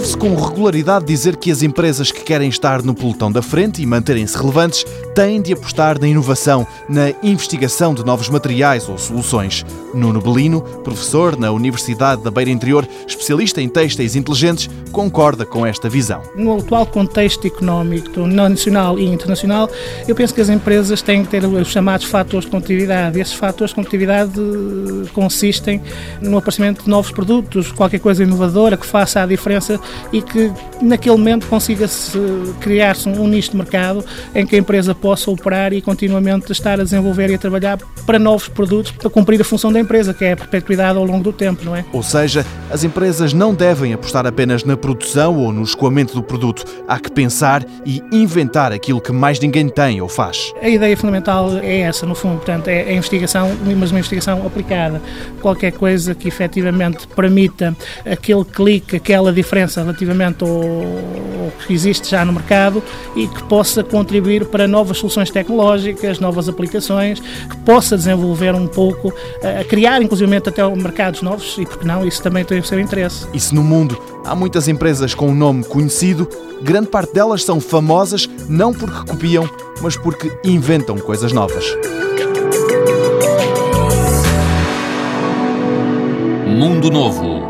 Ouve-se com regularidade dizer que as empresas que querem estar no pelotão da frente e manterem-se relevantes têm de apostar na inovação, na investigação de novos materiais ou soluções. Nuno Belino, professor na Universidade da Beira Interior, especialista em têxteis inteligentes, concorda com esta visão. No atual contexto económico nacional e internacional, eu penso que as empresas têm que ter os chamados fatores de competitividade. Esses fatores de competitividade eh, consistem no aparecimento de novos produtos, qualquer coisa inovadora que faça a diferença e que naquele momento consiga-se criar-se um nicho de mercado em que a empresa possa operar e continuamente estar a desenvolver e a trabalhar para novos produtos para cumprir a função da empresa, que é a perpetuidade ao longo do tempo, não é? Ou seja, as empresas não devem apostar apenas na produção ou no escoamento do produto. Há que pensar e inventar aquilo que mais ninguém tem ou faz. A ideia fundamental é essa, no fundo, portanto, é a investigação, mas uma investigação aplicada. Qualquer coisa que efetivamente permita aquele clique, aquela diferença relativamente ao que existe já no mercado e que possa contribuir para novas soluções tecnológicas, novas aplicações, que possa desenvolver um pouco, a criar inclusive até mercados novos e, porque não, isso também tem o seu interesse. E se no mundo há muitas empresas com um nome conhecido, grande parte delas são famosas não porque copiam, mas porque inventam coisas novas. Mundo Novo,